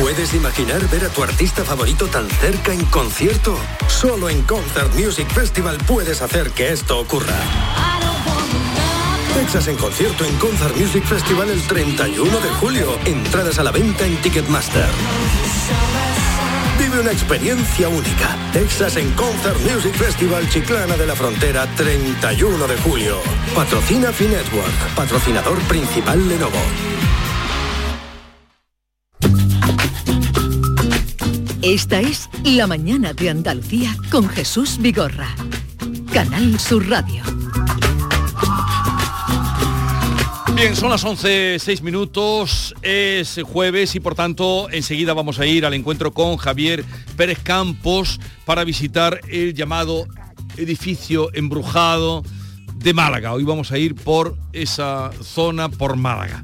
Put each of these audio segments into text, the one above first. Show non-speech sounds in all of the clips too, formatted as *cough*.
¿Puedes imaginar ver a tu artista favorito tan cerca en concierto? Solo en Concert Music Festival puedes hacer que esto ocurra. Texas en concierto en Concert Music Festival el 31 de julio. Entradas a la venta en Ticketmaster. Vive una experiencia única. Texas en Concert Music Festival Chiclana de la Frontera 31 de julio. Patrocina Finetwork, patrocinador principal Lenovo. Esta es La Mañana de Andalucía con Jesús Vigorra. Canal Sur Radio. Bien, son las 11, 6 minutos, es jueves y por tanto enseguida vamos a ir al encuentro con Javier Pérez Campos para visitar el llamado edificio embrujado de Málaga. Hoy vamos a ir por esa zona, por Málaga.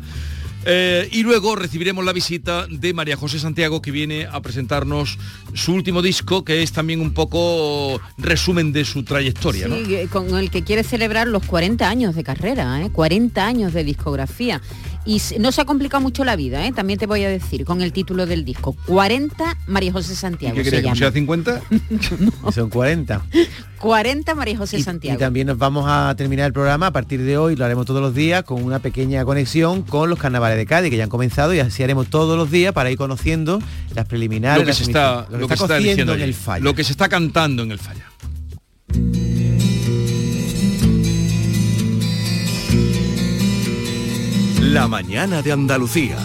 Eh, y luego recibiremos la visita de María José Santiago, que viene a presentarnos su último disco, que es también un poco resumen de su trayectoria. Sí, con el que quiere celebrar los 40 años de carrera, ¿eh? 40 años de discografía. Y no se ha complicado mucho la vida, ¿eh? también te voy a decir, con el título del disco. 40 María José Santiago ¿Qué se quería, que llama. sea 50? Son 40. 40 María José Y, Santiago. *laughs* y también nos vamos a terminar el programa a partir de hoy, lo haremos todos los días con una pequeña conexión con los carnavales de Cádiz que ya han comenzado y así haremos todos los días para ir conociendo las preliminares, lo que las se está, lo que se está cociendo diciendo en el fallo. lo que se está cantando en el falla. La mañana de Andalucía.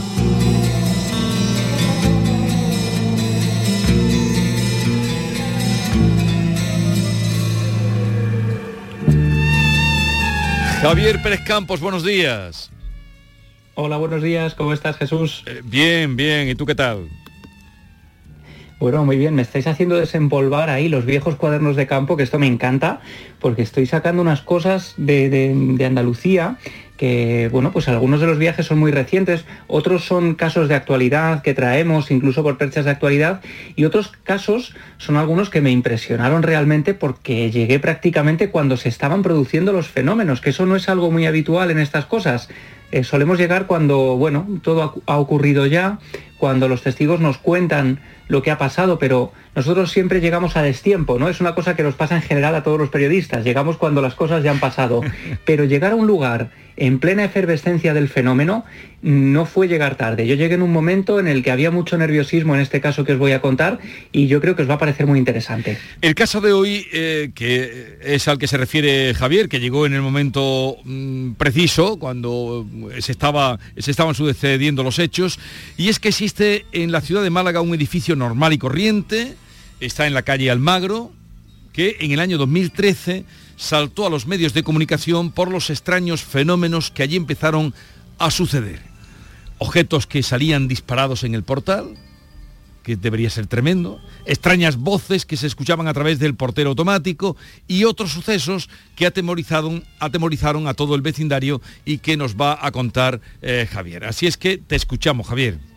Javier Pérez Campos, buenos días. Hola, buenos días, ¿cómo estás Jesús? Eh, bien, bien, ¿y tú qué tal? Bueno, muy bien, me estáis haciendo desempolvar ahí los viejos cuadernos de campo, que esto me encanta, porque estoy sacando unas cosas de, de- de Andalucía que, bueno, pues algunos de los viajes son muy recientes, otros son casos de actualidad que traemos, incluso por perchas de actualidad, y otros casos son algunos que me impresionaron realmente porque llegué prácticamente cuando se estaban produciendo los fenómenos, que eso no es algo muy habitual en estas cosas. Eh, solemos llegar cuando, bueno, todo ha, ha ocurrido ya, cuando los testigos nos cuentan lo que ha pasado, pero nosotros siempre llegamos a destiempo, ¿no? Es una cosa que nos pasa en general a todos los periodistas, llegamos cuando las cosas ya han pasado, *laughs* pero llegar a un lugar en plena efervescencia del fenómeno no fue llegar tarde. Yo llegué en un momento en el que había mucho nerviosismo en este caso que os voy a contar y yo creo que os va a parecer muy interesante. El caso de hoy, eh, que es al que se refiere Javier, que llegó en el momento mm, preciso, cuando se, estaba, se estaban sucediendo los hechos, y es que existe en la ciudad de Málaga un edificio normal y corriente, está en la calle Almagro, que en el año 2013 saltó a los medios de comunicación por los extraños fenómenos que allí empezaron a suceder. Objetos que salían disparados en el portal, que debería ser tremendo, extrañas voces que se escuchaban a través del portero automático y otros sucesos que atemorizaron, atemorizaron a todo el vecindario y que nos va a contar eh, Javier. Así es que te escuchamos, Javier.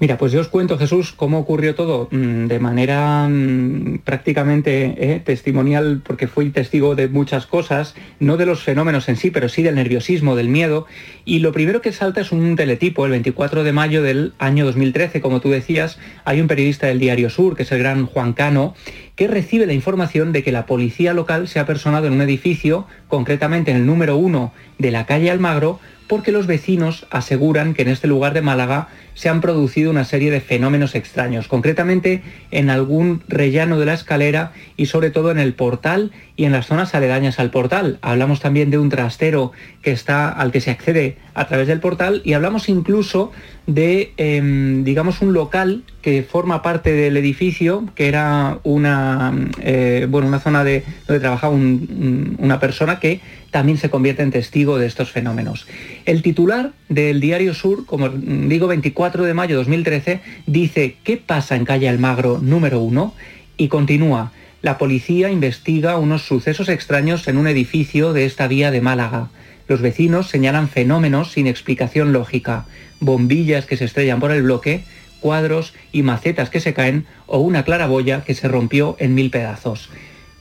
Mira, pues yo os cuento, Jesús, cómo ocurrió todo mm, de manera mm, prácticamente eh, testimonial, porque fui testigo de muchas cosas, no de los fenómenos en sí, pero sí del nerviosismo, del miedo. Y lo primero que salta es un teletipo. El 24 de mayo del año 2013, como tú decías, hay un periodista del Diario Sur, que es el gran Juan Cano, que recibe la información de que la policía local se ha personado en un edificio, concretamente en el número uno de la calle Almagro, porque los vecinos aseguran que en este lugar de Málaga se han producido una serie de fenómenos extraños, concretamente en algún rellano de la escalera y sobre todo en el portal y en las zonas aledañas al portal. Hablamos también de un trastero que está al que se accede a través del portal y hablamos incluso de, em, digamos, un local que forma parte del edificio, que era una, eh, bueno, una zona de, donde trabajaba un- un- una persona que también se convierte en testigo de estos fenómenos. El titular del Diario Sur, como digo, 24 4 de mayo de 2013, dice ¿Qué pasa en calle Almagro número 1? y continúa. La policía investiga unos sucesos extraños en un edificio de esta vía de Málaga. Los vecinos señalan fenómenos sin explicación lógica, bombillas que se estrellan por el bloque, cuadros y macetas que se caen o una claraboya que se rompió en mil pedazos.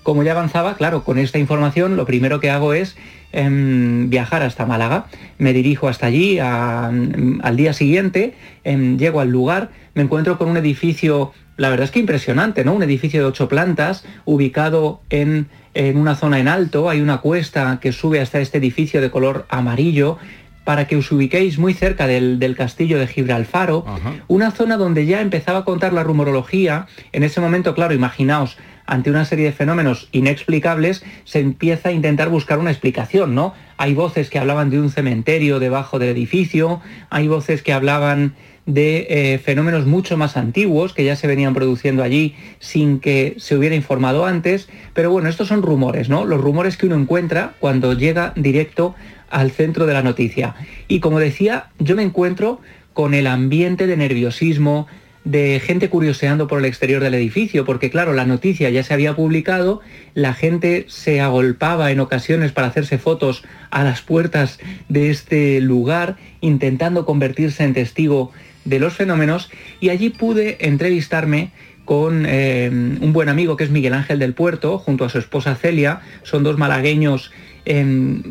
Como ya avanzaba, claro, con esta información lo primero que hago es viajar hasta Málaga. Me dirijo hasta allí al día siguiente, em, llego al lugar, me encuentro con un edificio, la verdad es que impresionante, ¿no? Un edificio de ocho plantas, ubicado en, una zona en alto, hay una cuesta que sube hasta este edificio de color amarillo, para que os ubiquéis muy cerca del, castillo de Gibralfaro, una zona donde ya empezaba a contar la rumorología. En ese momento, claro, imaginaos, ante una serie de fenómenos inexplicables, se empieza a intentar buscar una explicación, ¿no? Hay voces que hablaban de un cementerio debajo del edificio, hay voces que hablaban de eh, fenómenos mucho más antiguos que ya se venían produciendo allí sin que se hubiera informado antes, pero bueno, estos son rumores, ¿no? Los rumores que uno encuentra cuando llega directo al centro de la noticia. Y como decía, yo me encuentro con el ambiente de nerviosismo, de gente curioseando por el exterior del edificio, porque claro, la noticia ya se había publicado, la gente se agolpaba en ocasiones para hacerse fotos a las puertas de este lugar, intentando convertirse en testigo de los fenómenos, y allí pude entrevistarme con eh, un buen amigo que es Miguel Ángel del Puerto, junto a su esposa Celia, son dos malagueños em,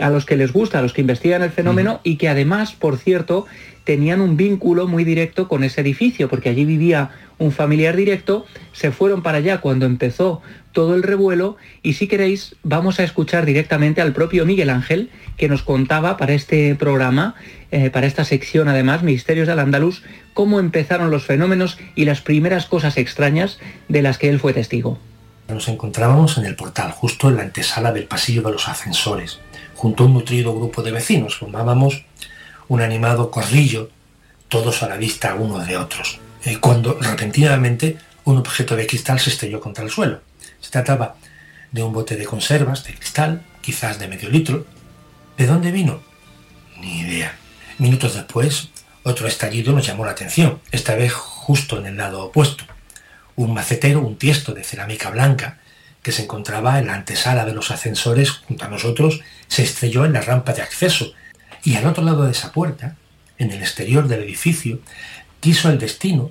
a los que les gusta, a los que investigan el fenómeno y que además, por cierto, tenían un vínculo muy directo con ese edificio, porque allí vivía un familiar directo, se fueron para allá cuando empezó todo el revuelo y si queréis vamos a escuchar directamente al propio Miguel Ángel que nos contaba para este programa, eh, para esta sección además, Misterios del Andaluz, cómo empezaron los fenómenos y las primeras cosas extrañas de las que él fue testigo. Nos encontrábamos en el portal, justo en la antesala del pasillo de los ascensores. Junto a un nutrido grupo de vecinos formábamos un animado corrillo, todos a la vista unos de otros, eh, cuando repentinamente un objeto de cristal se estrelló contra el suelo. Se trataba de un bote de conservas de cristal, quizás de medio litro. ¿De dónde vino? Ni idea. Minutos después, otro estallido nos llamó la atención, esta vez justo en el lado opuesto. Un macetero, un tiesto de cerámica blanca, que se encontraba en la antesala de los ascensores junto a nosotros, se estrelló en la rampa de acceso y al otro lado de esa puerta, en el exterior del edificio, quiso el destino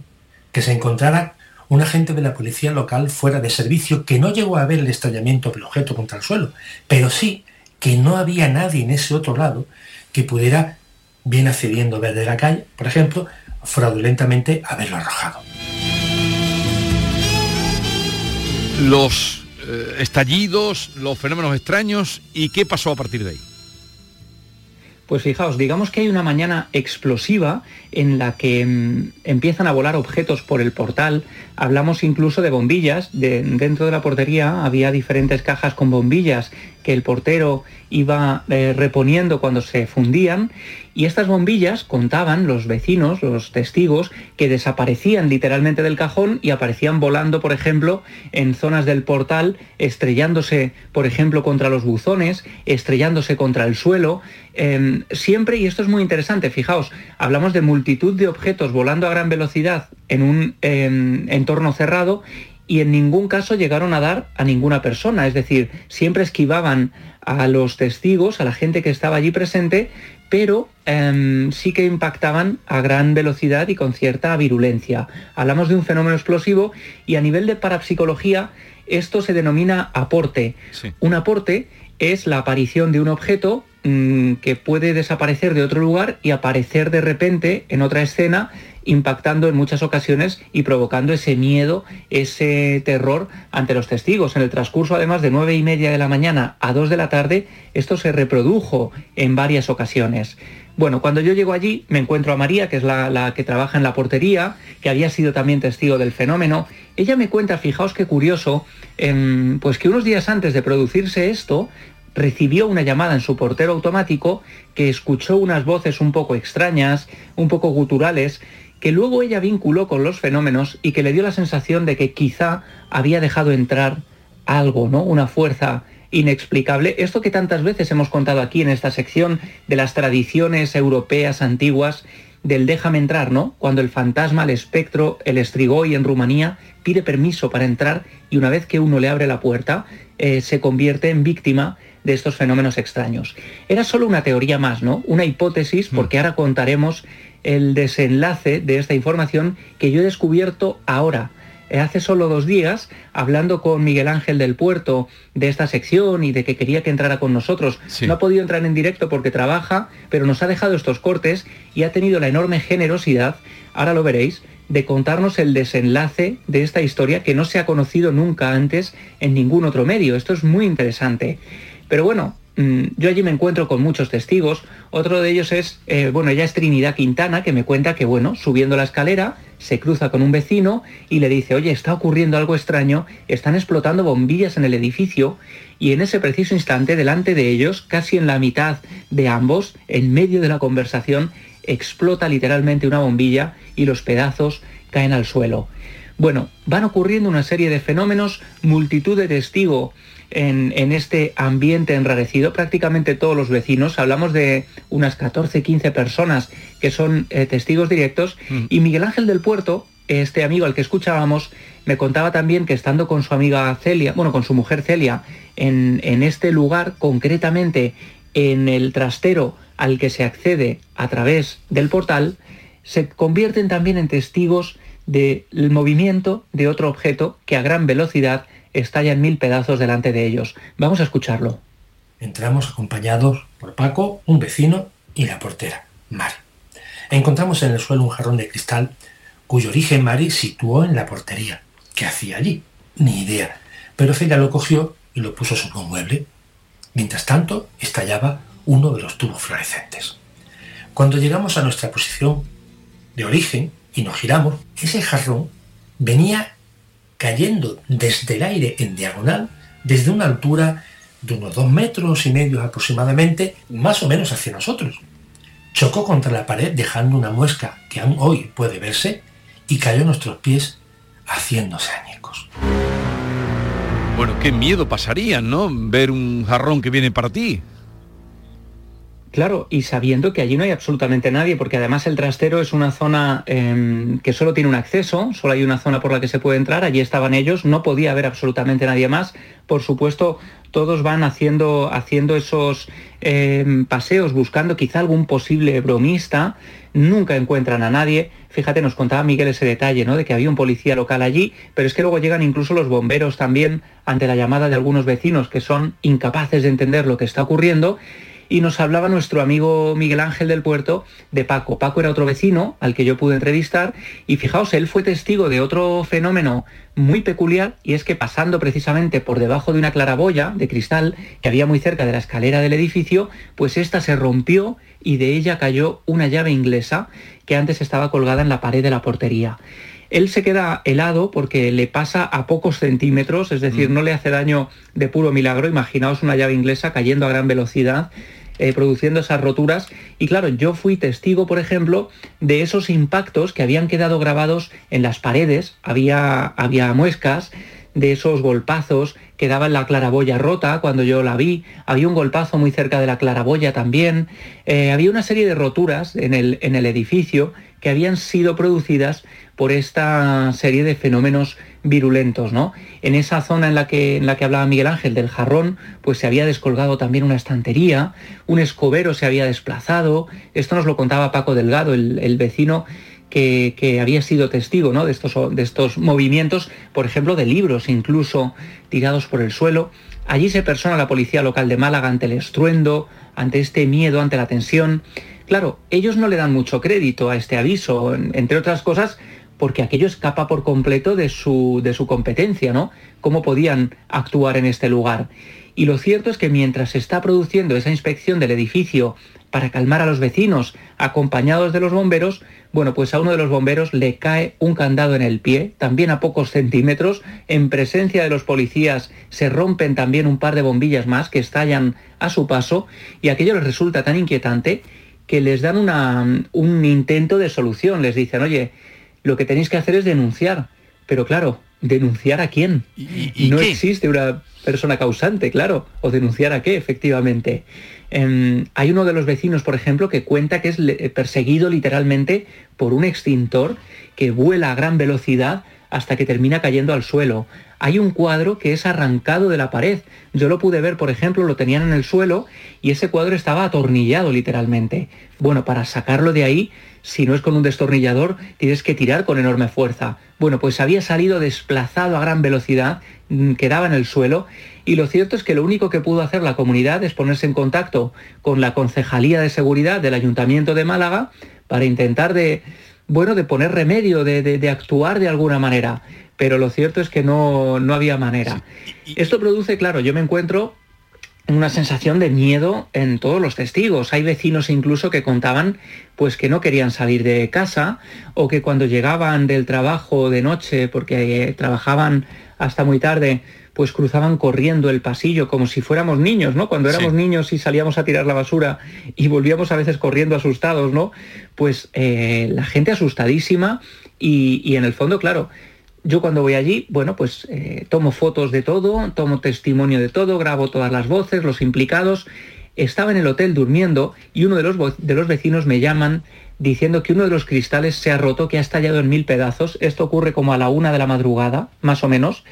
que se encontrara un agente de la policía local fuera de servicio que no llegó a ver el estallamiento del objeto contra el suelo, pero sí que no había nadie en ese otro lado que pudiera, bien accediendo desde la calle, por ejemplo, fraudulentamente haberlo arrojado. Los eh, estallidos, los fenómenos extraños y qué pasó a partir de ahí. Pues fijaos, digamos que hay una mañana explosiva en la que mm, empiezan a volar objetos por el portal. Hablamos incluso de bombillas. dentro de la portería había diferentes cajas con bombillas que el portero iba eh, reponiendo cuando se fundían y estas bombillas contaban los vecinos, los testigos, que desaparecían literalmente del cajón y aparecían volando, por ejemplo, en zonas del portal, estrellándose, por ejemplo, contra los buzones, estrellándose contra el suelo. Em, siempre, y esto es muy interesante, fijaos, hablamos de multitud de objetos volando a gran velocidad en un em, entorno cerrado y en ningún caso llegaron a dar a ninguna persona, es decir, siempre esquivaban a los testigos, a la gente que estaba allí presente, pero em, sí que impactaban a gran velocidad y con cierta virulencia. Hablamos de un fenómeno explosivo y a nivel de parapsicología esto se denomina aporte. Un aporte es la aparición de un objeto mm, que puede desaparecer de otro lugar y aparecer de repente en otra escena impactando en muchas ocasiones y provocando ese miedo, ese terror ante los testigos. En el transcurso, además, de nueve y media de la mañana a 2 de la tarde, esto se reprodujo en varias ocasiones. Bueno, cuando yo llego allí me encuentro a María, que es la, que trabaja en la portería, que había sido también testigo del fenómeno. Ella me cuenta, fijaos qué curioso, em, pues que unos días antes de producirse esto, recibió una llamada en su portero automático que escuchó unas voces un poco extrañas, un poco guturales, que luego ella vinculó con los fenómenos y que le dio la sensación de que quizá había dejado entrar algo, ¿no? Una fuerza inexplicable. Esto que tantas veces hemos contado aquí en esta sección de las tradiciones europeas antiguas, del déjame entrar, ¿no? Cuando el fantasma, el espectro, el estrigoy en Rumanía pide permiso para entrar y una vez que uno le abre la puerta, eh, se convierte en víctima de estos fenómenos extraños. Era solo una teoría más, ¿no? Una hipótesis, mm. porque ahora contaremos el desenlace de esta información que yo he descubierto ahora eh, hace solo dos días, hablando con Miguel Ángel del Puerto de esta sección y de que quería que entrara con nosotros. No ha podido entrar en directo porque trabaja, pero nos ha dejado estos cortes y ha tenido la enorme generosidad, ahora lo veréis, de contarnos el desenlace de esta historia que no se ha conocido nunca antes en ningún otro medio. Esto es muy interesante. Pero bueno, Mm, yo allí me encuentro con muchos testigos. Otro de ellos es, eh, bueno, ella es Trinidad Quintana, que me cuenta que, bueno, subiendo la escalera, se cruza con un vecino y le dice, oye, está ocurriendo algo extraño, están explotando bombillas en el edificio y en ese preciso instante, delante de ellos, casi en la mitad de ambos, en medio de la conversación, explota literalmente una bombilla y los pedazos caen al suelo. Bueno, van ocurriendo una serie de fenómenos, multitud de testigos en, este ambiente enrarecido, prácticamente todos los vecinos, hablamos de unas 14, 15 personas que son eh, testigos directos, mm. y Miguel Ángel del Puerto, este amigo al que escuchábamos, me contaba también que estando con su amiga Celia, bueno, con su mujer Celia, en, en este lugar, concretamente en el trastero al que se accede a través del portal, se convierten también en testigos del movimiento de otro objeto que a gran velocidad estalla en mil pedazos delante de ellos. Vamos a escucharlo. Entramos acompañados por Paco, un vecino y la portera, Mari. Encontramos en el suelo un jarrón de cristal cuyo origen Mari situó en la portería. ¿Qué hacía allí? Ni idea. Pero Celia lo cogió y lo puso sobre un mueble. Mientras tanto, estallaba uno de los tubos fluorescentes. Cuando llegamos a nuestra posición de origen y nos giramos, ese jarrón venía cayendo desde el aire en diagonal, desde una altura de unos dos metros y medio aproximadamente, más o menos hacia nosotros. Chocó contra la pared dejando una muesca que aún hoy puede verse y cayó a nuestros pies haciéndose añicos. Bueno, qué miedo pasaría, ¿no? Ver un jarrón que viene para ti. Claro, y sabiendo que allí no hay absolutamente nadie, porque además el trastero es una zona em, que solo tiene un acceso, solo hay una zona por la que se puede entrar, allí estaban ellos, no podía haber absolutamente nadie más. Por supuesto, todos van haciendo, haciendo esos em, paseos, buscando quizá algún posible bromista, nunca encuentran a nadie. Fíjate, nos contaba Miguel ese detalle, ¿no? De que había un policía local allí, pero es que luego llegan incluso los bomberos también ante la llamada de algunos vecinos que son incapaces de entender lo que está ocurriendo y nos hablaba nuestro amigo Miguel Ángel del Puerto de Paco. Paco era otro vecino al que yo pude entrevistar y fijaos, él fue testigo de otro fenómeno muy peculiar y es que pasando precisamente por debajo de una claraboya de cristal que había muy cerca de la escalera del edificio, pues esta se rompió y de ella cayó una llave inglesa que antes estaba colgada en la pared de la portería. Él se queda helado porque le pasa a pocos centímetros, es decir, mm. no le hace daño de puro milagro. Imaginaos una llave inglesa cayendo a gran velocidad eh, produciendo esas roturas. Y claro, yo fui testigo, por ejemplo, de esos impactos que habían quedado grabados en las paredes, había, había muescas de esos golpazos que daba en la claraboya rota cuando yo la vi, había un golpazo muy cerca de la claraboya también, eh, había una serie de roturas en el, en el edificio que habían sido producidas por esta serie de fenómenos virulentos, ¿no? En esa zona en la que, en la que hablaba Miguel Ángel del jarrón, pues se había descolgado también una estantería, un escobero se había desplazado, esto nos lo contaba Paco Delgado, el, vecino que, había sido testigo ¿no? de, estos, de estos movimientos, por ejemplo, de libros incluso tirados por el suelo. Allí se persona la policía local de Málaga ante el estruendo, ante este miedo, ante la tensión. Claro, ellos no le dan mucho crédito a este aviso, entre otras cosas porque aquello escapa por completo de su, de su competencia, ¿no? ¿Cómo podían actuar en este lugar? Y lo cierto es que mientras se está produciendo esa inspección del edificio para calmar a los vecinos, acompañados de los bomberos, bueno, pues a uno de los bomberos le cae un candado en el pie, también a pocos centímetros, en presencia de los policías se rompen también un par de bombillas más que estallan a su paso, y aquello les resulta tan inquietante que les dan una, un intento de solución, les dicen, oye, lo que tenéis que hacer es denunciar, pero claro, ¿denunciar a quién? ¿Y, no existe una persona causante, claro, o denunciar a qué, efectivamente. Em, hay uno de los vecinos, por ejemplo, que cuenta que es perseguido literalmente por un extintor que vuela a gran velocidad hasta que termina cayendo al suelo. Hay un cuadro que es arrancado de la pared. Yo lo pude ver, por ejemplo, lo tenían en el suelo y ese cuadro estaba atornillado literalmente. Bueno, para sacarlo de ahí, si no es con un destornillador, tienes que tirar con enorme fuerza. Bueno, pues había salido desplazado a gran velocidad, mm, quedaba en el suelo y lo cierto es que lo único que pudo hacer la comunidad es ponerse en contacto con la Concejalía de Seguridad del Ayuntamiento de Málaga para intentar de bueno, de poner remedio, de, actuar de alguna manera. Pero lo cierto es que no, había manera. Esto produce, claro, yo me encuentro una sensación de miedo en todos los testigos. Hay vecinos incluso que contaban pues que no querían salir de casa o que cuando llegaban del trabajo de noche porque eh, trabajaban hasta muy tarde pues cruzaban corriendo el pasillo como si fuéramos niños, ¿no? Cuando éramos niños y salíamos a tirar la basura y volvíamos a veces corriendo asustados, ¿no? Pues eh, la gente asustadísima y, en el fondo, claro, yo cuando voy allí, bueno, pues eh, tomo fotos de todo, tomo testimonio de todo, grabo todas las voces, los implicados. Estaba en el hotel durmiendo y uno de los, de los vecinos me llaman diciendo que uno de los cristales se ha roto, que ha estallado en mil pedazos. Esto ocurre como a la una de la madrugada, más o menos.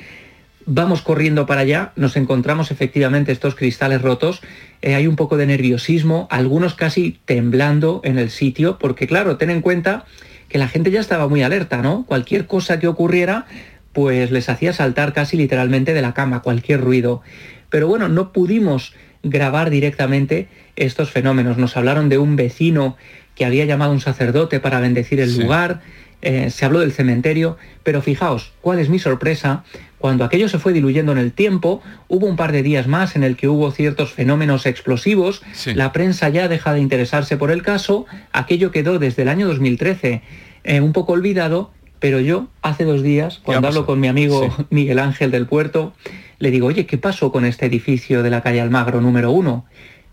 Vamos corriendo para allá, nos encontramos efectivamente estos cristales rotos, eh, hay un poco de nerviosismo, algunos casi temblando en el sitio, porque claro, ten en cuenta que la gente ya estaba muy alerta, ¿no? Cualquier cosa que ocurriera, pues les hacía saltar casi literalmente de la cama, cualquier ruido. Pero bueno, no pudimos grabar directamente estos fenómenos. Nos hablaron de un vecino que había llamado a un sacerdote para bendecir el lugar, eh, se habló del cementerio, pero fijaos, ¿cuál es mi sorpresa? Cuando aquello se fue diluyendo en el tiempo, hubo un par de días más en el que hubo ciertos fenómenos explosivos, la prensa ya deja de interesarse por el caso, aquello quedó desde el año 2013 eh, un poco olvidado, pero yo hace dos días, cuando hablo con mi amigo *laughs* Miguel Ángel del Puerto, le digo, oye, ¿qué pasó con este edificio de la calle Almagro número uno?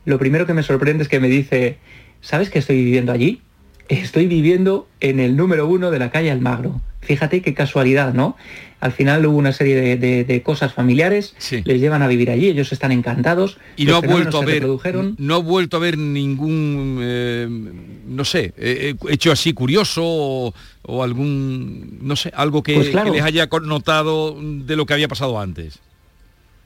Lo primero que me sorprende es que me dice, ¿sabes que estoy viviendo allí? estoy viviendo en el número uno de la calle Almagro. Fíjate qué casualidad, ¿no? Al final hubo una serie de, cosas familiares, les llevan a vivir allí, ellos están encantados. Y no ha vuelto a ver, no ha vuelto a ver ningún, eh, no sé, eh, eh, hecho así curioso o, algún, no sé, algo que, pues les haya notado de lo que había pasado antes.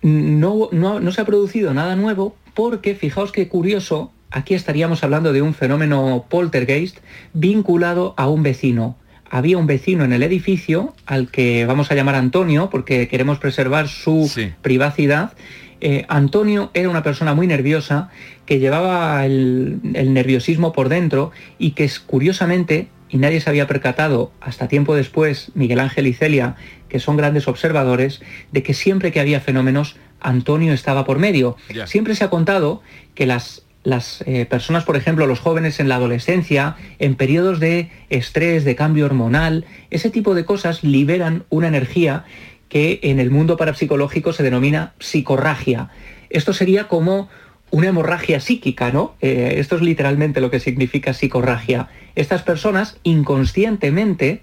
No, no, no se ha producido nada nuevo porque fijaos qué curioso aquí estaríamos hablando de un fenómeno poltergeist vinculado a un vecino. Había un vecino en el edificio al que vamos a llamar Antonio porque queremos preservar su privacidad. Eh, Antonio era una persona muy nerviosa que llevaba el, el nerviosismo por dentro y que es, curiosamente, y nadie se había percatado hasta tiempo después, Miguel Ángel y Celia, que son grandes observadores, de que siempre que había fenómenos, Antonio estaba por medio. Siempre se ha contado que las las eh, personas, por ejemplo, los jóvenes en la adolescencia, en periodos de estrés, de cambio hormonal, ese tipo de cosas liberan una energía que en el mundo parapsicológico se denomina psicorragia. Esto sería como una hemorragia psíquica, ¿no? Eh, esto es literalmente lo que significa psicorragia. Estas personas inconscientemente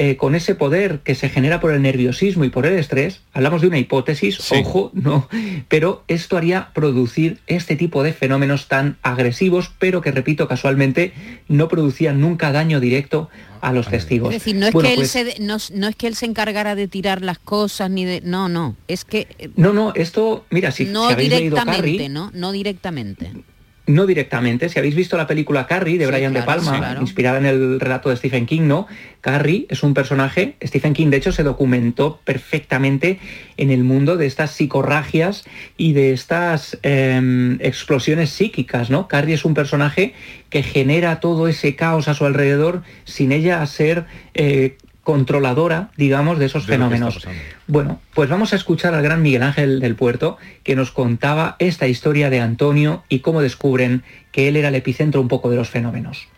eh, con ese poder que se genera por el nerviosismo y por el estrés, hablamos de una hipótesis, ojo, no, pero esto haría producir este tipo de fenómenos tan agresivos, pero que, repito, casualmente no producían nunca daño directo a los testigos. Es decir, no es, que, él pues se, no, es que él se encargara de tirar las cosas, ni de... No, no, es que... Eh, no, no, esto, mira, si, no habéis leído Carrie, ¿no? No directamente. No directamente. Si habéis visto la película Carrie de Brian De Palma, inspirada en el relato de Stephen King, ¿no? Carrie es un personaje, Stephen King de hecho se documentó perfectamente en el mundo de estas psicorragias y de estas em, explosiones psíquicas, ¿no? Carrie es un personaje que genera todo ese caos a su alrededor sin ella ser eh, controladora, digamos, de esos fenómenos. Bueno, pues vamos a escuchar al gran Miguel Ángel del Puerto, que nos contaba esta historia de Antonio y cómo descubren que él era el epicentro un poco de los fenómenos.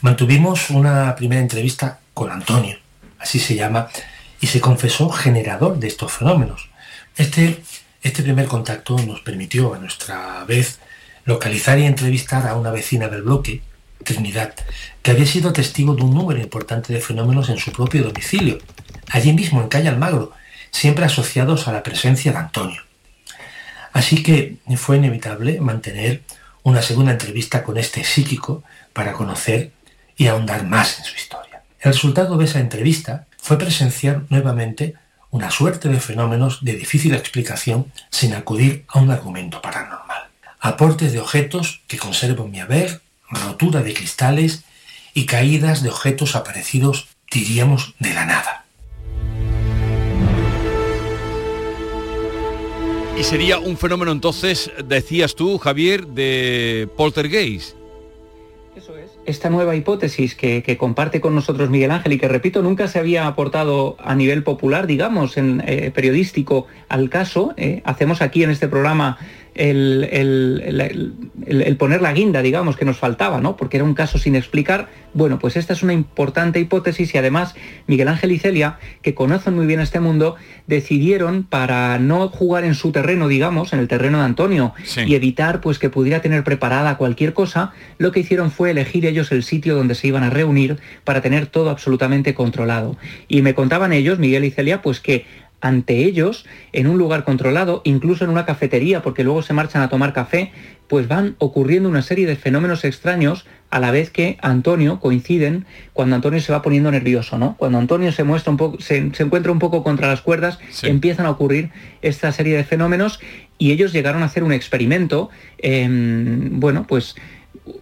Mantuvimos una primera entrevista con Antonio, así se llama, y se confesó generador de estos fenómenos. Este, este primer contacto nos permitió a nuestra vez localizar y entrevistar a una vecina del bloque, Trinidad, que había sido testigo de un número importante de fenómenos en su propio domicilio. allí mismo en calle Almagro, siempre asociados a la presencia de Antonio. Así que fue inevitable mantener una segunda entrevista con este psíquico para conocer y ahondar más en su historia. El resultado de esa entrevista fue presenciar nuevamente una suerte de fenómenos de difícil explicación sin acudir a un argumento paranormal. Aportes de objetos que conservo en mi haber, rotura de cristales y caídas de objetos aparecidos, diríamos, de la nada. Y sería un fenómeno entonces, decías tú, Javier, de poltergeist. Eso es. Esta nueva hipótesis que, comparte con nosotros Miguel Ángel y que, repito, nunca se había aportado a nivel popular, digamos, en eh, periodístico al caso, eh, hacemos aquí en este programa el, poner la guinda, digamos, que nos faltaba, ¿no? Porque era un caso sin explicar. Bueno, pues esta es una importante hipótesis y además Miguel Ángel y Celia, que conocen muy bien este mundo, decidieron para no jugar en su terreno, digamos, en el terreno de Antonio, y evitar pues que pudiera tener preparada cualquier cosa, lo que hicieron fue elegir ellos el sitio donde se iban a reunir para tener todo absolutamente controlado. Y me contaban ellos, Miguel y Celia, pues que ante ellos en un lugar controlado, incluso en una cafetería, porque luego se marchan a tomar café, pues van ocurriendo una serie de fenómenos extraños a la vez que Antonio coinciden cuando Antonio se va poniendo nervioso, ¿no? Cuando Antonio se muestra un poco, se, encuentra un poco contra las cuerdas, empiezan a ocurrir esta serie de fenómenos y ellos llegaron a hacer un experimento, em, bueno, pues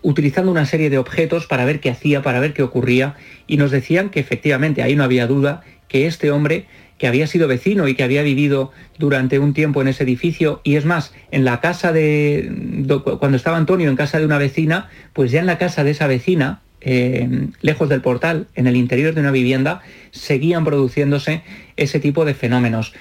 utilizando una serie de objetos para ver qué hacía, para ver qué ocurría, y nos decían que efectivamente ahí no había duda que este hombre que había sido vecino y que había vivido durante un tiempo en ese edificio. Y es más, en la casa de, cuando estaba Antonio en casa de una vecina, pues ya en la casa de esa vecina, eh, lejos del portal, en el interior de una vivienda, seguían produciéndose ese tipo de fenómenos.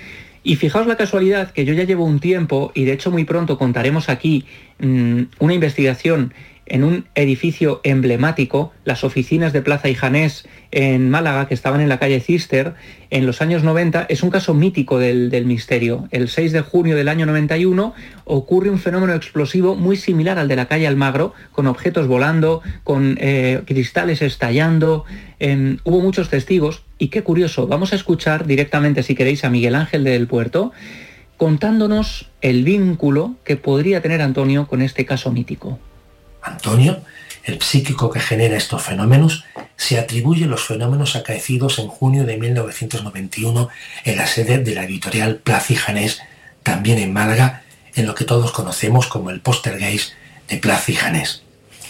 Y fijaos la casualidad que yo ya llevo un tiempo, y de hecho muy pronto contaremos aquí mm, una investigación en un edificio emblemático, las oficinas de Plaza Ijanés en Málaga, que estaban en la calle Cister, en los años 90, es un caso mítico del, misterio. El 6 de junio del año 91 ocurre un fenómeno explosivo muy similar al de la calle Almagro, con objetos volando, con eh, cristales estallando. Em, hubo muchos testigos y qué curioso, vamos a escuchar directamente, si queréis, a Miguel Ángel del Puerto contándonos el vínculo que podría tener Antonio con este caso mítico. Antonio, el psíquico que genera estos fenómenos, se atribuye los fenómenos acaecidos en junio de 1991 en la sede de la editorial Plaza Janés, también en Málaga, en lo que todos conocemos como el Postergeist de Plaza Janés.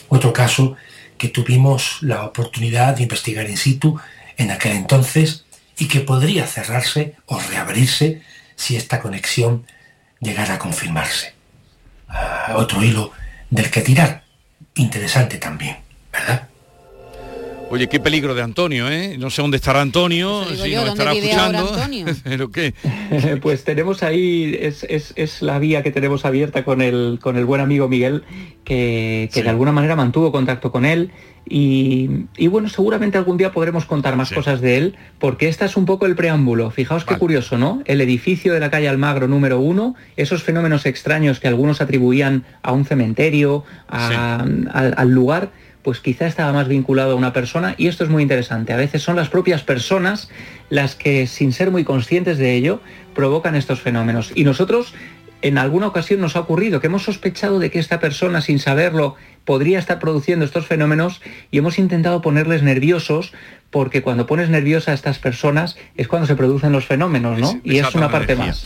Otro caso que tuvimos la oportunidad de investigar in situ en aquel entonces y que podría cerrarse o reabrirse si esta conexión llegara a confirmarse. Ah, otro hilo del que tirar interesante también, ¿verdad? Oye, qué peligro de Antonio, ¿eh? No sé dónde estará Antonio, si nos estará escuchando. *laughs* ¿Pero qué? *laughs* pues tenemos ahí, es, la vía que tenemos abierta con el, con el buen amigo Miguel, que, de alguna manera mantuvo contacto con él. Y, bueno, seguramente algún día podremos contar más cosas de él, porque este es un poco el preámbulo. Fijaos qué curioso, ¿no? El edificio de la calle Almagro número uno, esos fenómenos extraños que algunos atribuían a un cementerio, al lugar pues quizá estaba más vinculado a una persona y esto es muy interesante. A veces son las propias personas las que, sin ser muy conscientes de ello, provocan estos fenómenos. Y nosotros, en alguna ocasión nos ha ocurrido que hemos sospechado de que esta persona, sin saberlo, podría estar produciendo estos fenómenos y hemos intentado ponerles nerviosos porque cuando pones nerviosa a estas personas es cuando se producen los fenómenos, ¿no? y es una parte más.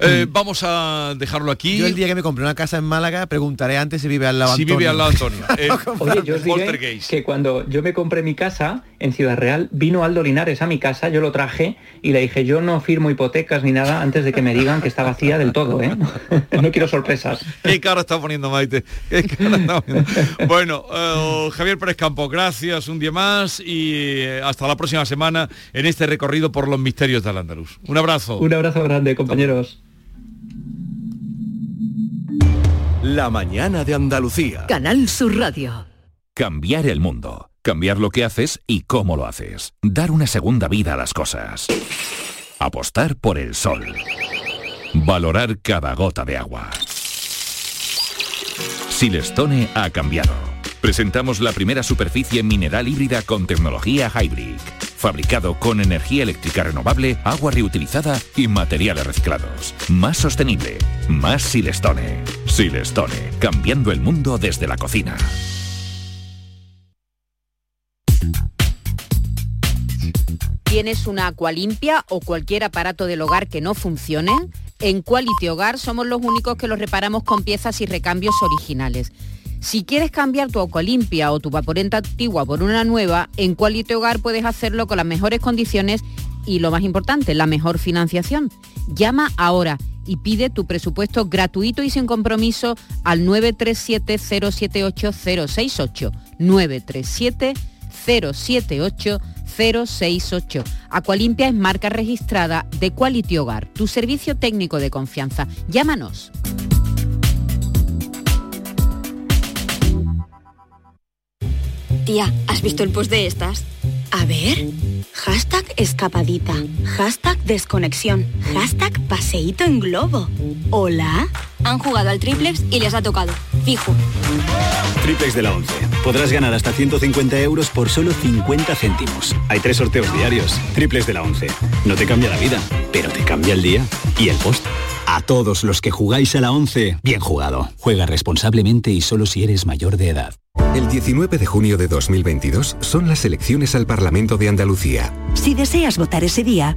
Eh, vamos a dejarlo aquí. Yo el día que me compré una casa en Málaga preguntaré antes si vive al lado Si vive al lado Antonio. *laughs* Eh, Oye, yo os diré que cuando yo me compré mi casa en Ciudad Real, vino Aldo Linares a mi casa, yo lo traje y le dije, yo no firmo hipotecas ni nada antes de que me digan que está vacía del todo, ¿eh? *laughs* no quiero sorpresas. Qué cara está poniendo Maite. *laughs* Bueno, eh, Javier Pérez Campo, gracias un día más y hasta la próxima semana en este recorrido por los misterios del Andaluz. Un abrazo. Un abrazo grande, compañeros. La mañana de Andalucía. Canal Sur Radio. Cambiar el mundo. Cambiar lo que haces y cómo lo haces. Dar una segunda vida a las cosas. Apostar por el sol. Valorar cada gota de agua. Silestone ha cambiado Presentamos la primera superficie mineral híbrida con tecnología Hybrid fabricado con energía eléctrica renovable, agua reutilizada y materiales reciclados. Más sostenible, más Silestone. Silestone, cambiando el mundo desde la cocina. ¿Tienes una agua limpia o cualquier aparato del hogar que no funcione? En Quality Hogar somos los únicos que los reparamos con piezas y recambios originales. Si quieres cambiar tu agua limpia o tu vaporenta antigua por una nueva, en Quality Hogar puedes hacerlo con las mejores condiciones y lo más importante, la mejor financiación. Llama ahora y pide tu presupuesto gratuito y sin compromiso al 937 078 068 937 078 068. Aqualimpia es marca registrada de Quality Hogar, tu servicio técnico de confianza. Llámanos. Tía, ¿has visto el post de estas? A ver. Hashtag escapadita. Hashtag desconexión. Hashtag paseíto en globo. ¿Hola? Han jugado al triplex y les ha tocado. Fijo. Triplex de la 11. Podrás ganar hasta 150 euros por solo 50 céntimos. Hay tres sorteos diarios. Triplex de la 11. No te cambia la vida, pero te cambia el día y el post. A todos los que jugáis a la 11, bien jugado. Juega responsablemente y solo si eres mayor de edad. El 19 de junio de 2022 son las elecciones al Parlamento de Andalucía. Si deseas votar ese día,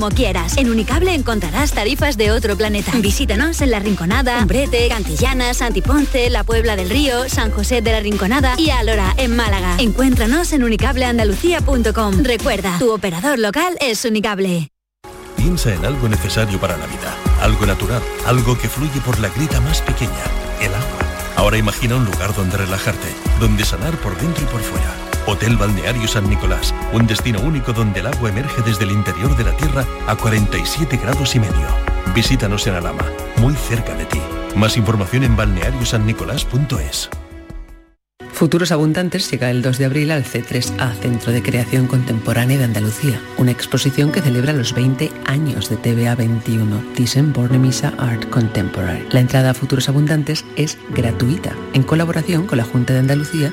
como quieras. En Unicable encontrarás tarifas de otro planeta. Visítanos en La Rinconada, Umbrete, Cantillana, Santiponce, La Puebla del Río, San José de la Rinconada y Alora, en Málaga. Encuéntranos en unicableandalucía.com. Recuerda, tu operador local es Unicable. Piensa en algo necesario para la vida, algo natural, algo que fluye por la grita más pequeña, el agua. Ahora imagina un lugar donde relajarte, donde sanar por dentro y por fuera. Hotel Balneario San Nicolás, un destino único donde el agua emerge desde el interior de la tierra a 47 grados y medio. Visítanos en Alama, muy cerca de ti. Más información en balneariosannicolás.es. Futuros Abundantes llega el 2 de abril al C3A, Centro de Creación Contemporánea de Andalucía, una exposición que celebra los 20 años de TVA 21, Thyssen Bornemisza Art Contemporary. La entrada a Futuros Abundantes es gratuita, en colaboración con la Junta de Andalucía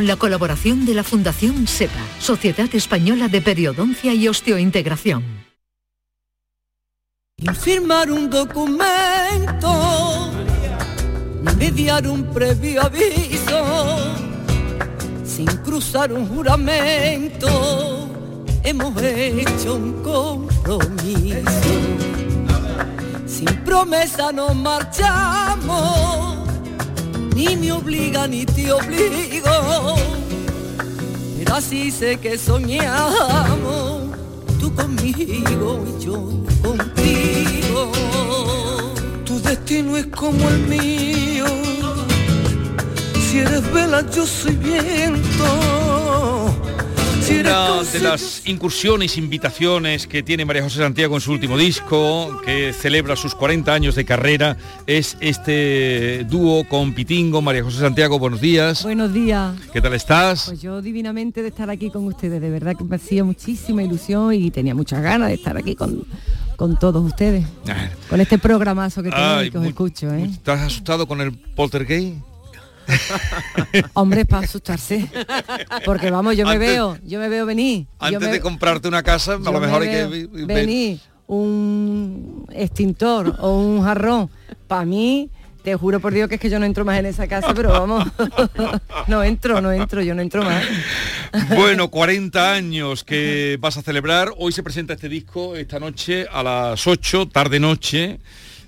la colaboración de la Fundación SEPA, Sociedad Española de Periodoncia y Osteointegración. Firmar un documento, mediar un previo aviso, sin cruzar un juramento, hemos hecho un compromiso. Sin promesa nos marchamos, ni me obliga ni te obligo. Pero así sé que soñamos, tú conmigo y yo contigo. Tu destino es como el mío, si eres vela yo soy viento. Una de las incursiones, invitaciones que tiene María José Santiago en su último disco, que celebra sus 40 años de carrera, es este dúo con Pitingo. María José Santiago, buenos días. Buenos días. ¿Qué tal estás? Pues yo divinamente de estar aquí con ustedes, de verdad que me hacía muchísima ilusión y tenía muchas ganas de estar aquí con, con todos ustedes, con este programazo que tengo Ay, y que os muy- escucho, ¿eh? ¿Estás asustado con el poltergeist? *laughs* Hombre, para asustarse. Porque vamos, yo me veo, yo me veo venir. Antes me- de comprarte una casa, a lo me mejor hay que... venir un extintor o un jarrón. Para mí, te juro por Dios que es que yo no entro más en esa casa, pero vamos, *laughs* no entro, no entro, yo no entro más. *laughs* Bueno, 40 años que vas a celebrar. Hoy se presenta este disco esta noche a las 8, tarde-noche,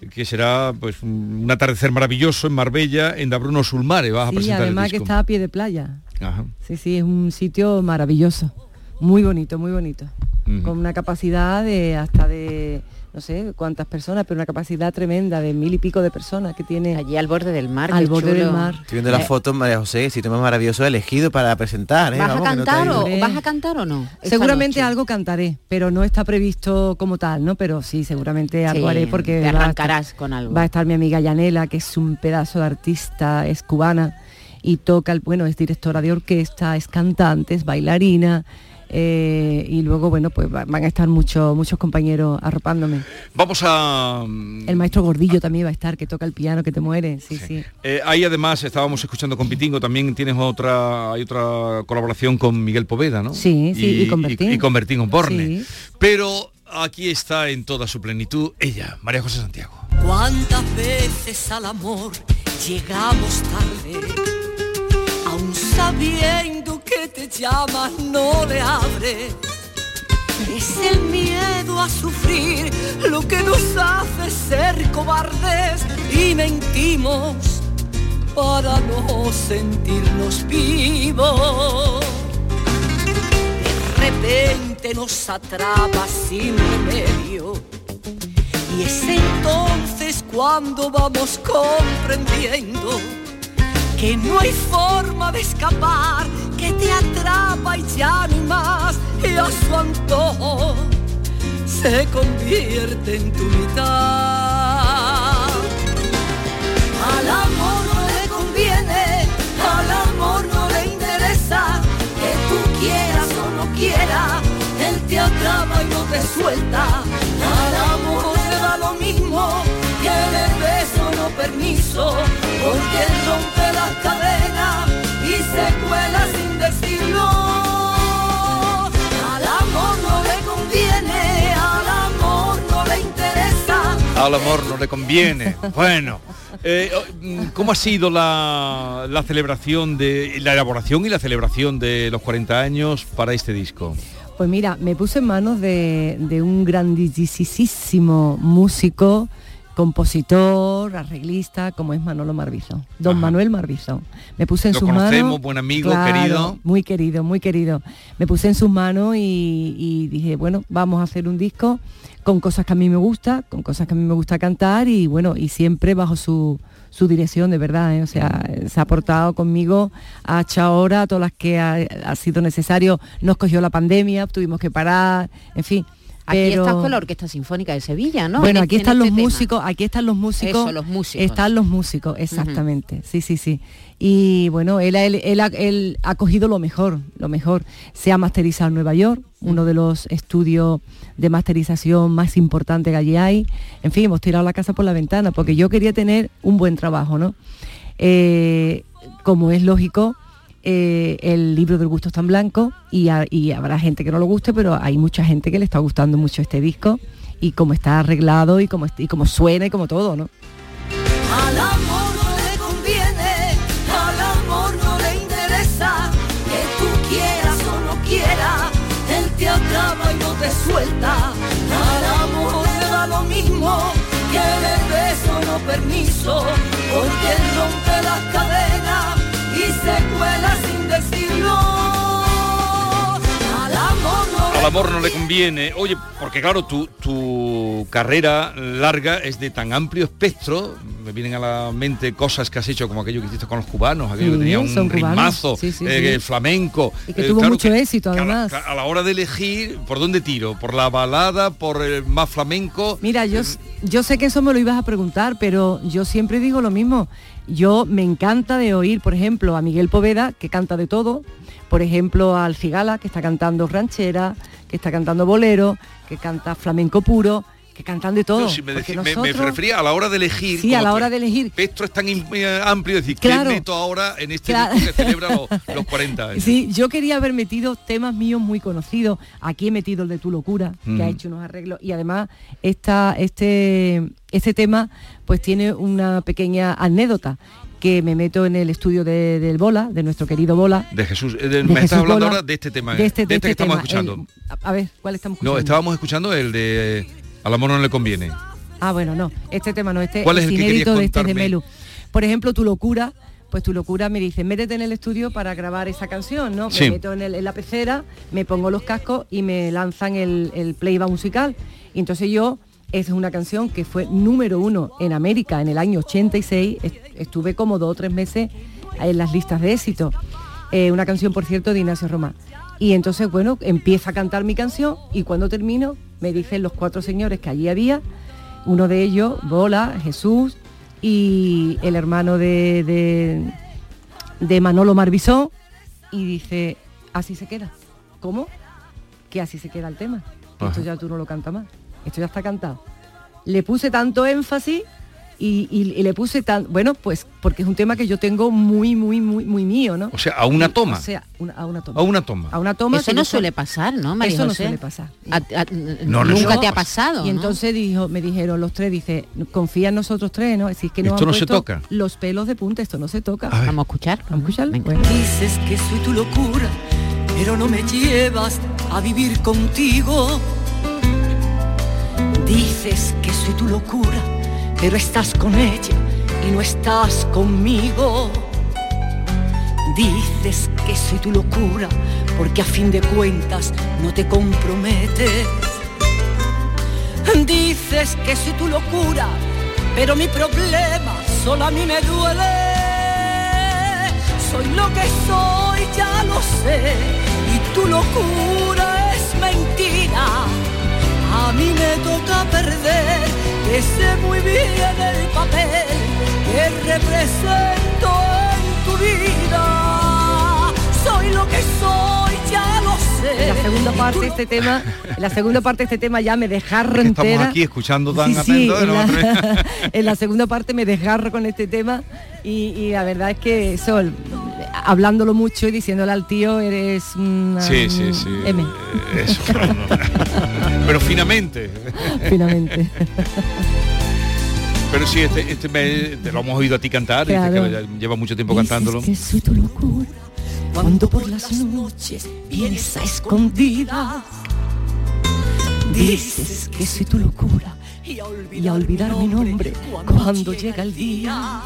que será pues un atardecer maravilloso en Marbella, en Dabruno Sulmare. Vas a Sí, presentar además el que disco. está a pie de playa. Ajá. Sí, sí, es un sitio maravilloso. Muy bonito, muy bonito. Ujú. Con una capacidad de hasta de no sé cuántas personas, pero una capacidad tremenda de mil y pico de personas que tiene. Allí al borde del mar. Al borde del mar. Estoy viendo las Eh, fotos, María José, sitio más maravilloso elegido para presentar. ¿eh? ¿Vas a Vamos, cantar o vas a cantar o no? Seguramente noche? algo cantaré, pero no está previsto como tal, ¿no? Pero sí, seguramente algo Sí, haré porque te va a arrancarás estar- con algo. Va a estar mi amiga Yanela, que es un pedazo de artista, es cubana y toca, el, bueno, es directora de orquesta, es cantante, es bailarina. Eh, y luego, bueno, pues va- van a estar muchos muchos compañeros arropándome. Vamos a... mm, El maestro Gordillo también va a estar, que toca el piano, que te muere, sí, sí. eh, ahí además estábamos escuchando con Pitingo, también tienes otra, hay otra colaboración con Miguel Poveda, ¿no? Sí, sí, y con Bertín. Y, con Bertín Osborne. Sí. Pero aquí está en toda su plenitud ella, María José Santiago. ¿Cuántas veces al amor llegamos tarde? Sabiendo que te llamas no le abre. Es el miedo a sufrir lo que nos hace ser cobardes y mentimos para no sentirnos vivos. De repente nos atrapa sin remedio. Y es entonces cuando vamos comprendiendo que no hay forma de escapar, que te atrapa y ya hay más, y a su antojo se convierte en tu mitad. Al amor no le conviene, al amor no le interesa, que tú quieras o no quieras, él te atrapa y no te suelta. Al amor permiso, porque él rompe las cadenas y se cuela sin decirlo. Al amor no le conviene, al amor no le interesa. Al amor no le conviene. Bueno, eh, mm, ¿cómo ha sido la, la celebración de la elaboración y la celebración de los 40 años para este disco? Pues mira, me puse en manos de, de un grandísimo músico, compositor, arreglista, como es Manolo Marbizo, don Manuel Marbizo. Me puse en Lo sus conocemos, manos. buen amigo, Claro, querido. Muy querido, muy querido. Me puse en sus manos y, y dije, bueno, vamos a hacer un disco con cosas que a mí me gusta, con cosas que a mí me gusta cantar y bueno, y siempre bajo su, su dirección, de verdad, ¿eh? o sea, se ha portado conmigo a echado hora a todas las que ha, ha sido necesario. Nos cogió la pandemia, tuvimos que parar, en fin. Aquí estás con la Orquesta Sinfónica de Sevilla, ¿no? bueno, En- aquí están los este músicos, aquí están los músicos. Eso, los músicos. Están los músicos, exactamente. Sí, sí, sí. Y bueno, él, ha- él, él ha- él ha cogido lo mejor, lo mejor. Se ha masterizado en Nueva York, uno de los estudios de masterización más importantes que allí hay. En fin, hemos tirado la casa por la ventana porque yo quería tener un buen trabajo, ¿no? Eh, como es lógico, eh, el libro del gusto está en blanco y, ha- y habrá gente que no lo guste, pero hay mucha gente que le está gustando mucho este disco y cómo está arreglado y cómo, y cómo suena y como todo, ¿no? Al amor no le conviene, al amor no le interesa, que tú quieras o no quieras, él te atrapa te suelta. Al amor le da lo mismo que le beso no permiso, porque él rompe las cadenas sin decirlo. Al amor no Al amor no le conviene. Oye, porque claro, tu, tu carrera larga es de tan amplio espectro. Me vienen a la mente cosas que has hecho como aquello que hiciste con los cubanos, aquello que tenía un son cubanos. ritmazo, Sí, sí, eh, sí. el flamenco. Y que Eh, tuvo claro mucho que- éxito que a la- además. A la hora de elegir, ¿por dónde tiro? ¿Por la balada? ¿Por el más flamenco? Mira, yo, yo sé que eso me lo ibas a preguntar, pero yo siempre digo lo mismo. Yo me encanta de oír, por ejemplo, a Miguel Poveda, que canta de todo, por ejemplo, al Cigala, que está cantando ranchera, que está cantando bolero, que canta flamenco puro, que cantan de todo. No, si me, decí- me- me nosotros- refería a la hora de elegir. Sí, a la hora de elegir. espectro es tan eh, amplio, es decir, Claro. ¿qué meto ahora en este Claro. disco que celebra *laughs* los, los 40 años? Sí, yo quería haber metido temas míos muy conocidos. Aquí he metido el de Tu Locura, Mm. que ha hecho unos arreglos. Y además, esta, este, este tema pues tiene una pequeña anécdota que me meto en el estudio de- del Bola, de nuestro querido Bola. De Jesús. eh, de- de me estás hablando Bola, ahora de este tema, de este, de que este estamos tema. escuchando. El- a- ver, ¿cuál estamos escuchando? No, estábamos escuchando el de Al amor no le conviene. Ah, bueno, no, este tema no, este ¿Cuál es el inédito de este de? Melu. Por ejemplo, Tu Locura, pues Tu Locura me dice, métete en el estudio para grabar esa canción, ¿no? Sí. Me meto en, el- en la pecera, me pongo los cascos y me lanzan el, el playback musical. Y entonces yo, esa es una canción que fue número uno en América en el año 86, est- estuve como dos o tres meses en las listas de éxito. Eh, una canción, por cierto, de Ignacio Román. Y entonces, bueno, empieza a cantar mi canción y cuando termino me dicen los cuatro señores que allí había, uno de ellos, Bola, Jesús y el hermano de, de, de Manolo Marbizón, y dice, así se queda. ¿Cómo? Que así se queda el tema. Esto ya tú no lo cantas más. Esto ya está cantado. Le puse tanto énfasis y, y- y le puse tan... Bueno, pues porque es un tema que yo tengo muy, muy, muy, muy mío, ¿no? O sea, a una toma. O sea, una- a una toma. A una toma. A una toma. Eso no suele pasar, ¿no, María Eso no José? suele pasar. A- a- No, no nunca te ha pasado. Y ¿no? entonces dijo, me dijeron los tres, dice, confía en nosotros tres, ¿no? Es que nos Esto han no se toca. Los pelos de punta, esto no se toca. Vamos a escuchar. Vamos a escuchar. Bueno. Dices que soy tu locura, pero no me llevas a vivir contigo. Dices que soy tu locura, pero estás con ella y no estás conmigo. Dices que soy tu locura, porque a fin de cuentas no te comprometes. Dices que soy tu locura, pero mi problema solo a mí me duele. Soy lo que soy, ya lo sé, y tu locura es mentira. A mí me toca perder, que sé muy bien el papel que represento en tu vida. Soy lo que soy, ya lo sé. En la segunda parte de este tema, en la segunda parte de este tema ya me desgarro Es que estamos entera. aquí escuchando tan Sí, sí, atentos, en, ¿no? la, *laughs* *laughs* en la segunda parte me desgarro con este tema y, y la verdad es que eso, el- hablándolo mucho y diciéndole al tío, eres una, Sí, sí, sí. M, Eh, Eso. *laughs* Pero finamente. *laughs* finalmente. *laughs* Pero sí, este, este me- te lo hemos oído a ti cantar, dices Claro. que ya lleva mucho tiempo cantándolo. que soy tu locura Cuando por las noches vienes a escondidas, dices que soy tu locura y a olvidar mi nombre cuando llega el día.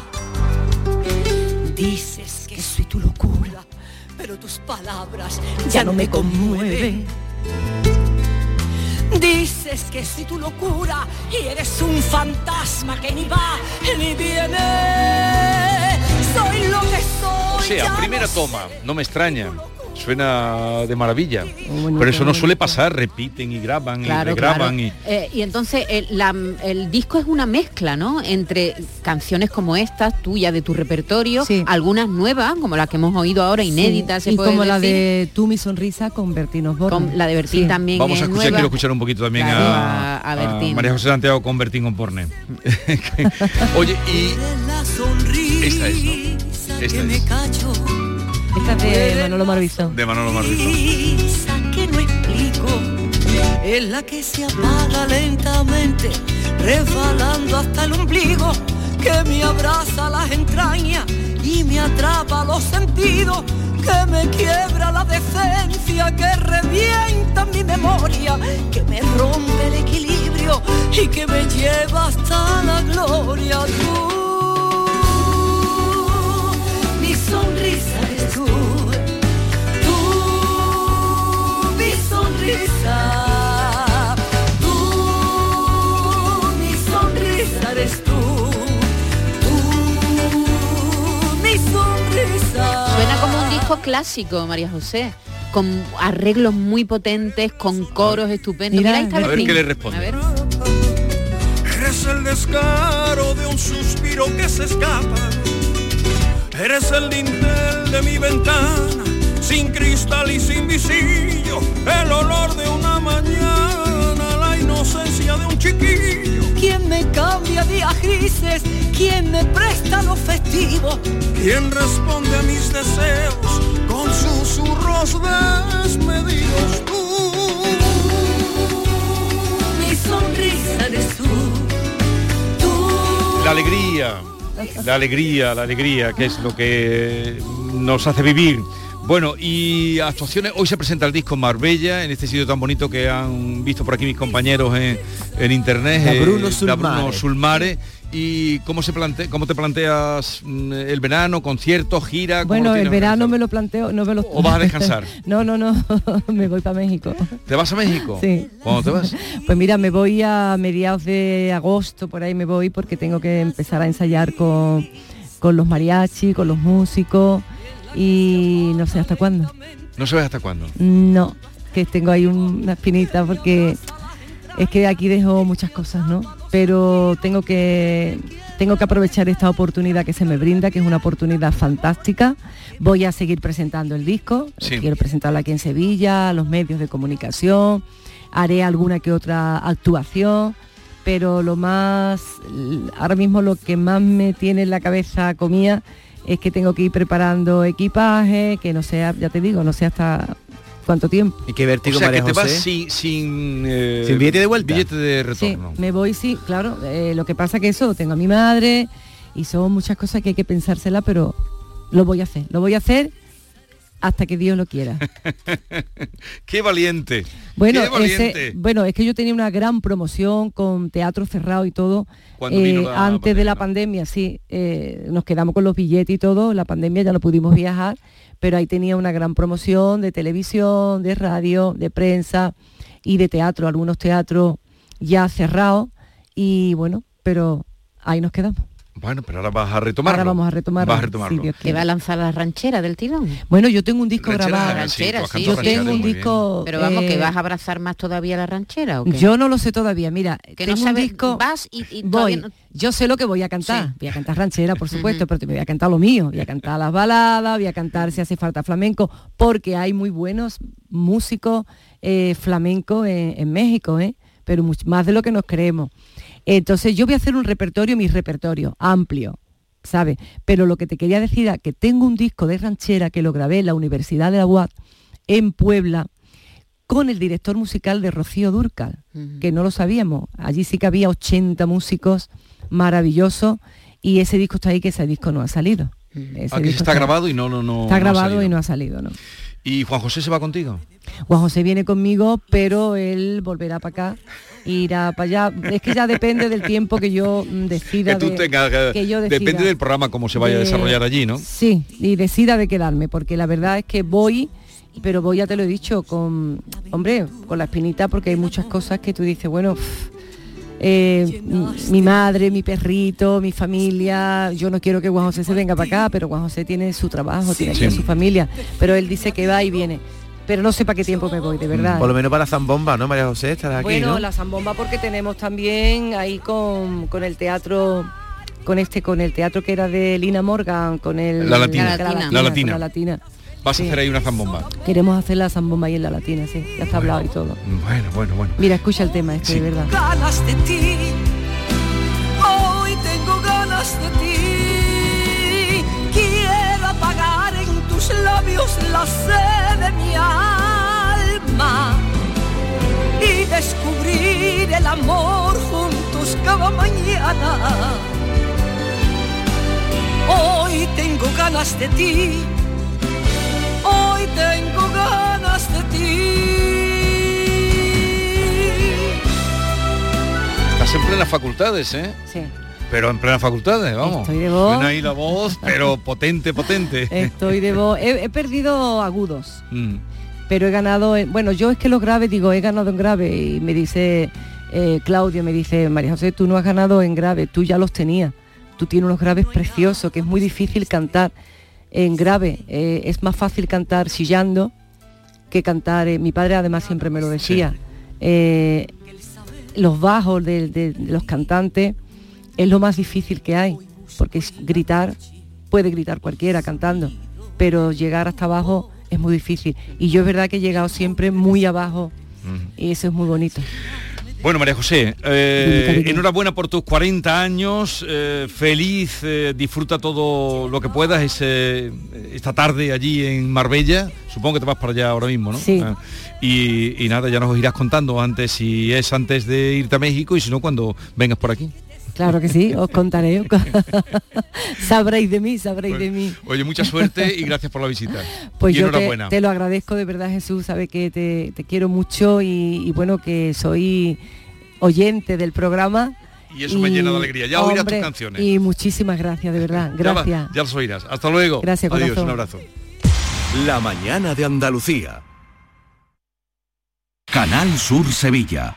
Dices que soy tu locura, pero tus palabras ya no me conmueven. Dices que soy tu locura y eres un fantasma que ni va ni viene. Soy lo que soy. O sea, primera lo toma, no me extraña. Suena de maravilla. bueno, Pero eso no suele pasar, repiten y graban y Claro, regraban claro. y. Eh, y entonces el, la- el disco es una mezcla, ¿no? Entre canciones como estas, tuyas de tu repertorio, algunas nuevas, como las que hemos oído ahora, inéditas, Sí, se y puede como la decir. de Tú mi sonrisa con Bertín Osborne. Con la de Bertín también Vamos a es escuchar, nueva. quiero escuchar un poquito también Claro, a, a- a. María José Santiago con Bertín. *laughs* Oye, y La sonrisa esta es, ¿no? Esta es. Esta es de Manolo Marbizón. de Manolo. Risa que no explico es la que se apaga lentamente, resbalando hasta el ombligo, que me abraza las entrañas y me atrapa los sentidos, que me quiebra la decencia, que revienta mi memoria, que me rompe el equilibrio y que me lleva hasta la gloria. Tú, mi sonrisa tú, tú, mi sonrisa, tú, mi sonrisa eres tú. mi sonrisa. Suena como un disco clásico, María José, con arreglos muy potentes, con coros estupendos. Mira, Mira, ahí está a ver qué le responde. A ver. Eres el descaro de un suspiro que se escapa. Eres el dintel de mi ventana, sin cristal y sin visillo. El olor de una mañana, la inocencia de un chiquillo. ¿Quién me cambia días grises? ¿Quién me presta lo festivo? Quien responde a mis deseos con susurros desmedidos. Tú, Mi sonrisa eres tú. La alegría, la alegría, la alegría, que es lo que nos hace vivir. Bueno, y actuaciones, hoy se presenta el disco en Marbella, en este sitio tan bonito que han visto por aquí mis compañeros en, en internet. La eh, Bruno la Sulmare. Bruno Sulmare. ¿Y cómo se plantea, cómo te planteas mm, el verano, conciertos, gira? ¿Cómo lo Bueno, el verano me lo planteo, no me lo... ¿O vas a descansar? *laughs* no, no, no, *laughs* me voy para México. ¿Te vas a México? Sí. ¿Cuándo te vas? *laughs* Pues mira, me voy a mediados de agosto, por ahí me voy porque tengo que empezar a ensayar con, con los mariachi, con los músicos y no sé hasta cuándo. No sabes hasta cuándo. No, que tengo ahí un- una espinita porque es que aquí dejo muchas cosas, ¿no? Pero tengo que tengo que aprovechar esta oportunidad que se me brinda, que es una oportunidad fantástica. Voy a seguir presentando el disco, Sí. quiero presentarlo aquí en Sevilla, a los medios de comunicación, haré alguna que otra actuación, pero lo más, ahora mismo lo que más me tiene en la cabeza comía es que tengo que ir preparando equipaje, que no sea, ya te digo, no sé hasta cuánto tiempo. Y qué vértigo, o sea, María que te vas José. sin, sin, eh, ¿Sin billete de vuelta? Billete de Sí, retorno. me voy, sí, claro. eh, lo que pasa que eso, tengo a mi madre y son muchas cosas que hay que pensársela, pero lo voy a hacer. Lo voy a hacer hasta que Dios lo quiera. *laughs* Qué valiente. Bueno, qué valiente. ese- bueno, es que yo tenía una gran promoción con teatro cerrado y todo. Cuando eh, vino la antes de la pandemia, sí. eh, nos quedamos con los billetes y todo. La pandemia ya no pudimos viajar, pero ahí tenía una gran promoción de televisión, de radio, de prensa y de teatro. Algunos teatros ya cerrados. Y bueno, pero ahí nos quedamos. Bueno, pero ahora vas a retomarlo. Ahora vamos a retomarlo, Vas a retomarlo. Dios ¿Que va a lanzar la ranchera del tirón? Bueno, yo tengo un disco Ranchera, grabado. sí, sí. Yo tengo un disco. Pero vamos, que eh, vas a abrazar más todavía la ranchera o qué? Yo no lo sé todavía. Mira, que no tengo un sabes, disco. vas y, y voy. no- Yo sé lo que voy a cantar. Voy a cantar ranchera, por supuesto, pero te voy a cantar lo mío. Voy a cantar las baladas, voy a cantar si hace falta flamenco, porque hay muy buenos músicos eh, flamencos en, en México, ¿eh? pero much- más de lo que nos creemos. Entonces yo voy a hacer un repertorio, mi repertorio, amplio, ¿sabes? Pero lo que te quería decir es que tengo un disco de ranchera que lo grabé en la Universidad de la UAT en Puebla con el director musical de Rocío Durcal, que no lo sabíamos. Allí sí que había 80 músicos maravillosos y ese disco está ahí que ese disco no ha salido. Ese Ah, disco está grabado y no, no, no. Está no ha grabado salido. y no ha salido, ¿no? ¿Y Juan José se va contigo? Juan José viene conmigo, pero él volverá para acá, irá para allá. Es que ya depende del tiempo que yo mm, decida. Que tú de- tengas, que- que yo depende del programa cómo se vaya a de- desarrollar allí, ¿no? Sí, y decida de quedarme, porque la verdad es que voy, pero voy, ya te lo he dicho, con, hombre, con la espinita, porque hay muchas cosas que tú dices, bueno, pff, eh, mi, madre, mi perrito, mi familia, yo no quiero que Juan José se venga para acá, pero Juan José tiene su trabajo, tiene aquí a Sí. su familia, pero él dice que va y viene. Pero no sé para qué tiempo me voy, de verdad. Por lo menos para la zambomba, ¿no, María José? Estarás aquí, Bueno, ¿no? la zambomba porque tenemos también ahí con, con el teatro con este con el teatro que era de Lina Morgan con el La Latina. la latina, La Latina. la latina. Vas Sí. a hacer ahí una zambomba. queremos hacer la zambomba ahí en la latina sí ya está hablado y todo Bueno, bueno, bueno. mira escucha el tema este de verdad ganas de ti. Hoy tengo ganas de ti. Quiero apagar en tus labios la sed de mi alma y descubrir el amor juntos cada mañana. Hoy tengo ganas de ti. Hoy tengo ganas de ti. Estás en plenas facultades, ¿eh? Sí. Pero en plenas facultades, vamos. Estoy de voz. Suena ahí la voz, pero *laughs* potente, potente. Estoy de voz. He, he perdido agudos, Mm. pero he ganado. en- bueno, yo es que los graves digo, he ganado en grave y me dice eh, Claudio, me dice María José, tú no has ganado en grave, tú ya los tenías. Tú tienes unos graves preciosos, que es muy difícil cantar en grave. Eh, es más fácil cantar chillando que cantar. eh, mi padre además siempre me lo decía. Eh, los bajos de, de- de los cantantes es lo más difícil que hay, porque es gritar, puede gritar cualquiera cantando, pero llegar hasta abajo es muy difícil. Y yo es verdad que he llegado siempre muy abajo y eso es muy bonito. Bueno, María José, eh, enhorabuena por tus 40 años, eh, feliz, eh, disfruta todo lo que puedas ese- esta tarde allí en Marbella, supongo que te vas para allá ahora mismo, ¿no? Sí. Ah, y, y nada, ya nos irás contando antes si es antes de irte a México y si no cuando vengas por aquí. Claro que sí, os contaré. *laughs* sabréis de mí, sabréis de mí. Oye, mucha suerte y gracias por la visita. Pues y yo te, enhorabuena. te lo agradezco de verdad, Jesús, sabe que te, te quiero mucho y, y bueno, que soy oyente del programa. Y eso me llena de alegría. Ya oirás tus canciones. Y muchísimas gracias, de verdad. Ya va- Gracias. Ya, los oirás. Hasta luego. Gracias, Adiós, corazón. un abrazo. La mañana de Andalucía. Canal Sur Sevilla.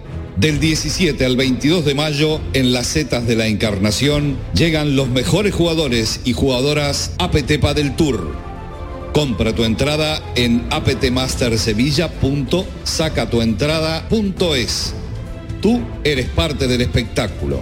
Del 17 al 22 de mayo, en las setas de la Encarnación, llegan los mejores jugadores y jugadoras APT Padel Tour. Compra tu entrada en aptmastersevilla.sacatuentrada.es. Tú eres parte del espectáculo.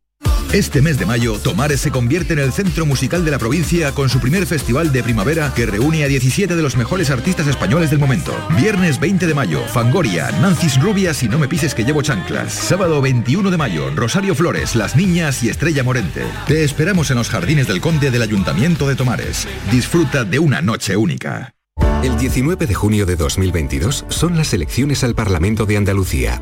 Este mes de mayo, Tomares se convierte en el centro musical de la provincia con su primer festival de primavera que reúne a 17 de los mejores artistas españoles del momento. Viernes 20 de mayo, Fangoria, Nancis Rubias y No me pises que llevo chanclas. Sábado 21 de mayo, Rosario Flores, Las Niñas y Estrella Morente. Te esperamos en los jardines del Conde del Ayuntamiento de Tomares. Disfruta de una noche única. El 19 de junio de 2022 son las elecciones al Parlamento de Andalucía.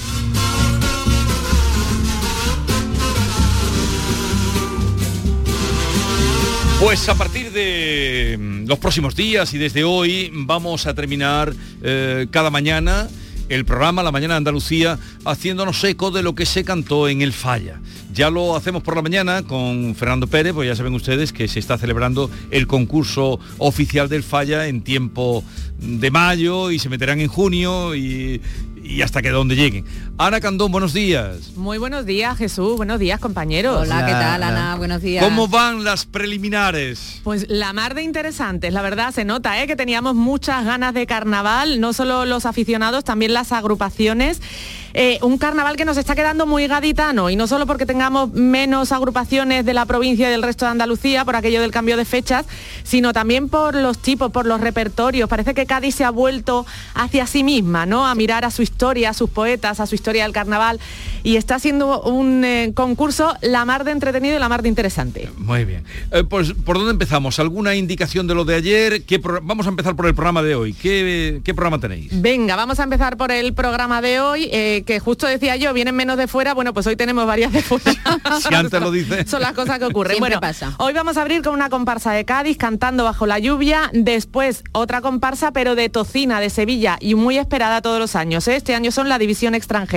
Pues a partir de mm, los próximos días y desde hoy vamos a terminar eh, cada mañana el programa La Mañana de Andalucía haciéndonos eco de lo que se cantó en el Falla. Ya lo hacemos por la mañana con Fernando Pérez, pues ya saben ustedes que se está celebrando el concurso oficial del Falla en tiempo de mayo y se meterán en junio y, y hasta que donde lleguen. Ana Candón, buenos días. Muy buenos días, Jesús. Buenos días, compañeros. Hola, ¿qué tal, Ana? Buenos días. ¿Cómo van las preliminares? Pues la mar de interesantes, la verdad, se nota ¿eh? que teníamos muchas ganas de carnaval, no solo los aficionados, también las agrupaciones. Eh, un carnaval que nos está quedando muy gaditano y no solo porque tengamos menos agrupaciones de la provincia y del resto de Andalucía por aquello del cambio de fechas, sino también por los tipos, por los repertorios. Parece que Cádiz se ha vuelto hacia sí misma, ¿no? A mirar a su historia, a sus poetas, a su historia del carnaval y está siendo un eh, concurso la mar de entretenido y la mar de interesante. Muy bien. Eh, pues, ¿por dónde empezamos? ¿Alguna indicación de lo de ayer? ¿Qué pro- Vamos a empezar por el programa de hoy. ¿Qué, qué programa tenéis? Venga, vamos a empezar por el programa de hoy, eh, que justo decía yo, vienen menos de fuera, bueno, pues hoy tenemos varias de fuera. *laughs* Si antes lo dice. *laughs* Son las cosas que ocurren. Siempre bueno, pasa. hoy vamos a abrir con una comparsa de Cádiz cantando bajo la lluvia, después otra comparsa pero de Tocina, de Sevilla y muy esperada todos los años. ¿eh? Este año son la división extranjera.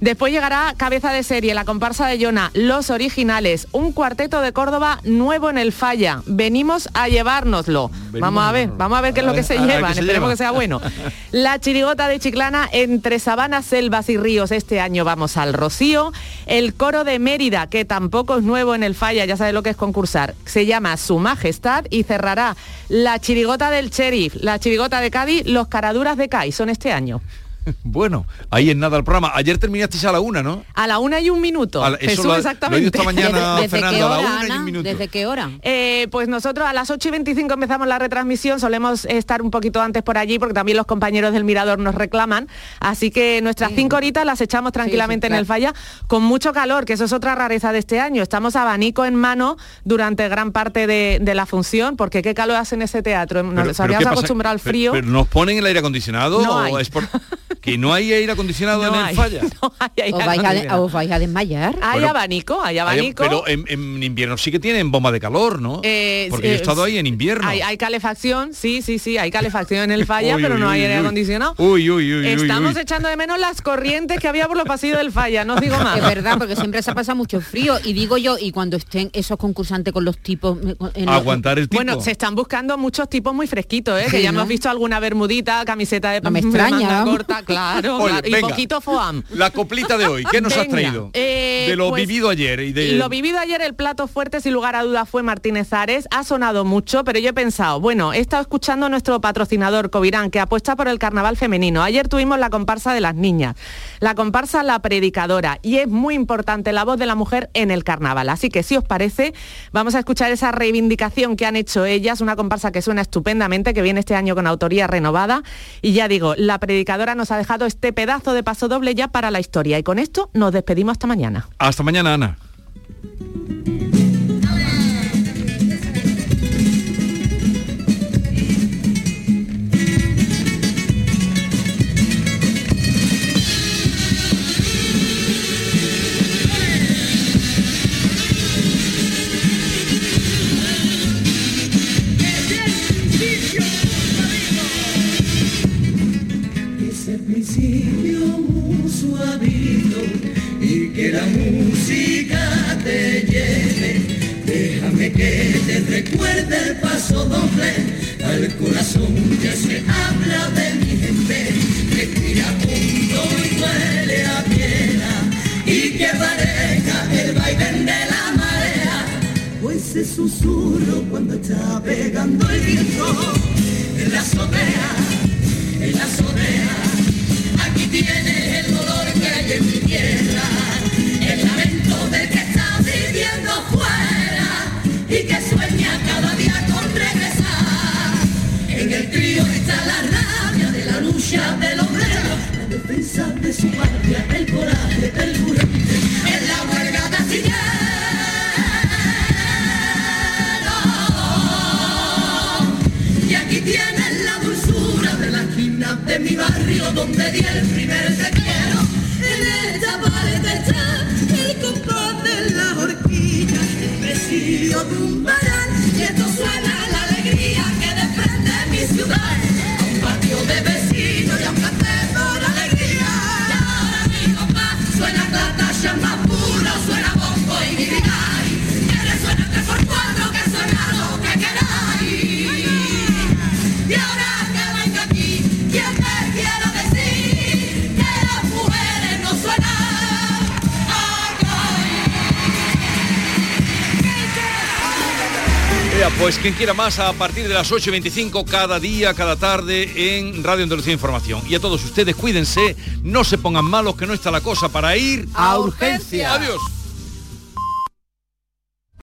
Después llegará cabeza de serie, la comparsa de Yona, Los Originales, un cuarteto de Córdoba nuevo en el Falla. Venimos a llevárnoslo. vamos a ver, vamos a ver qué es lo que se A llevan, ¿qué se esperemos lleva? que sea bueno. La chirigota de Chiclana entre sabanas, selvas y ríos. Este año vamos al Rocío. El coro de Mérida, que tampoco es nuevo en el Falla, ya sabe lo que es concursar. Se llama Su Majestad y cerrará la chirigota del Sheriff, la chirigota de Cádiz, los caraduras de Cádiz. Son este año. *laughs* Bueno, ahí en nada el programa. Ayer terminasteis a la una, ¿no? A la una y un minuto. A la- eso Jesús, lo ha- lo he exactamente. esta mañana, *laughs* ¿Desde Fernando, qué a la hora, y Ana? un minuto. ¿Desde qué hora? Eh, pues nosotros a las 8 y 25 empezamos la retransmisión, solemos estar un poquito antes por allí porque también los compañeros del Mirador nos reclaman, así que nuestras cinco horitas las echamos tranquilamente en el falla con mucho calor, que eso es otra rareza de este año. Estamos abanico en mano durante gran parte de, de la función, porque qué calor hace en ese teatro. Nos Pero- pero habíamos acostumbrado al Pero- frío. Pero, ¿nos ponen el aire acondicionado No o hay. es por *laughs* que no hay aire acondicionado No en el hay. falla? *laughs* ¿Os vais, a, os vais a desmayar? Hay Bueno, abanico, hay abanico. Pero en, en invierno sí que tienen bomba de calor, ¿no? Eh, Porque yo he eh, estado ahí en invierno. Hay, hay calefacción, sí, sí, sí, hay calefacción en el falla, Uy, pero uy, no hay uy, aire uy. acondicionado. Uy, uy, uy, uy, Estamos uy. echando de menos las corrientes que había por los pasillos del falla, no os digo más. Es verdad, porque siempre se ha pasado mucho frío. Y digo yo, y cuando estén esos concursantes con los tipos... en los- Aguantar el tipo. Bueno, se están buscando muchos tipos muy fresquitos, ¿eh? Sí, que ya ¿no? hemos visto alguna bermudita, camiseta de, No me extraña, corta, claro, Oye, claro, y poquito foam. La coplita de hoy, ¿qué nos has traído? eh, de lo pues, vivido ayer y de... Lo vivido ayer, el plato fuerte, sin lugar a duda, fue Martínez Ares. Ha sonado mucho, pero yo he pensado, bueno, he estado escuchando a nuestro patrocinador, Covirán, que apuesta por el carnaval femenino. Ayer tuvimos la comparsa de las niñas, la comparsa La Predicadora, y es muy importante la voz de la mujer en el carnaval. Así que, si os parece, vamos a escuchar esa reivindicación que han hecho ellas, una comparsa que suena estupendamente, que viene este año con autoría renovada. Y ya digo, La Predicadora nos ha dejado este pedazo de paso doble ya para la historia. Y con esto nos despedimos hasta mañana. Hasta mañana, Ana. Principio muy suavito y que la música te lleve. Déjame que te recuerde el paso doble al corazón que se habla de mi gente, que tira punto y huele a piedra y que pareja el baile de la marea. Pues ese susurro cuando está pegando el viento en la azotea en la azotea. Tienes el dolor que hay en mi tierra, el lamento del que está viviendo fuera y que sueña cada día con regresar. En el trío está la rabia de la lucha del obrero, la defensa de su patria, el coraje del burante, barrio donde di el primer te quiero. En esta pared está el compás de la horquilla, el presidio tumbarán y esto suena la alegría que desprende mi ciudad. Un patio de vecinos y a un café por alegría. Y ahora mi papá suena la talla más pura. Pues quien quiera más a partir de las 8.25 cada día, cada tarde en Radio Andalucía Información. Y a todos ustedes cuídense, no se pongan malos que no está la cosa para ir A urgencia. Adiós.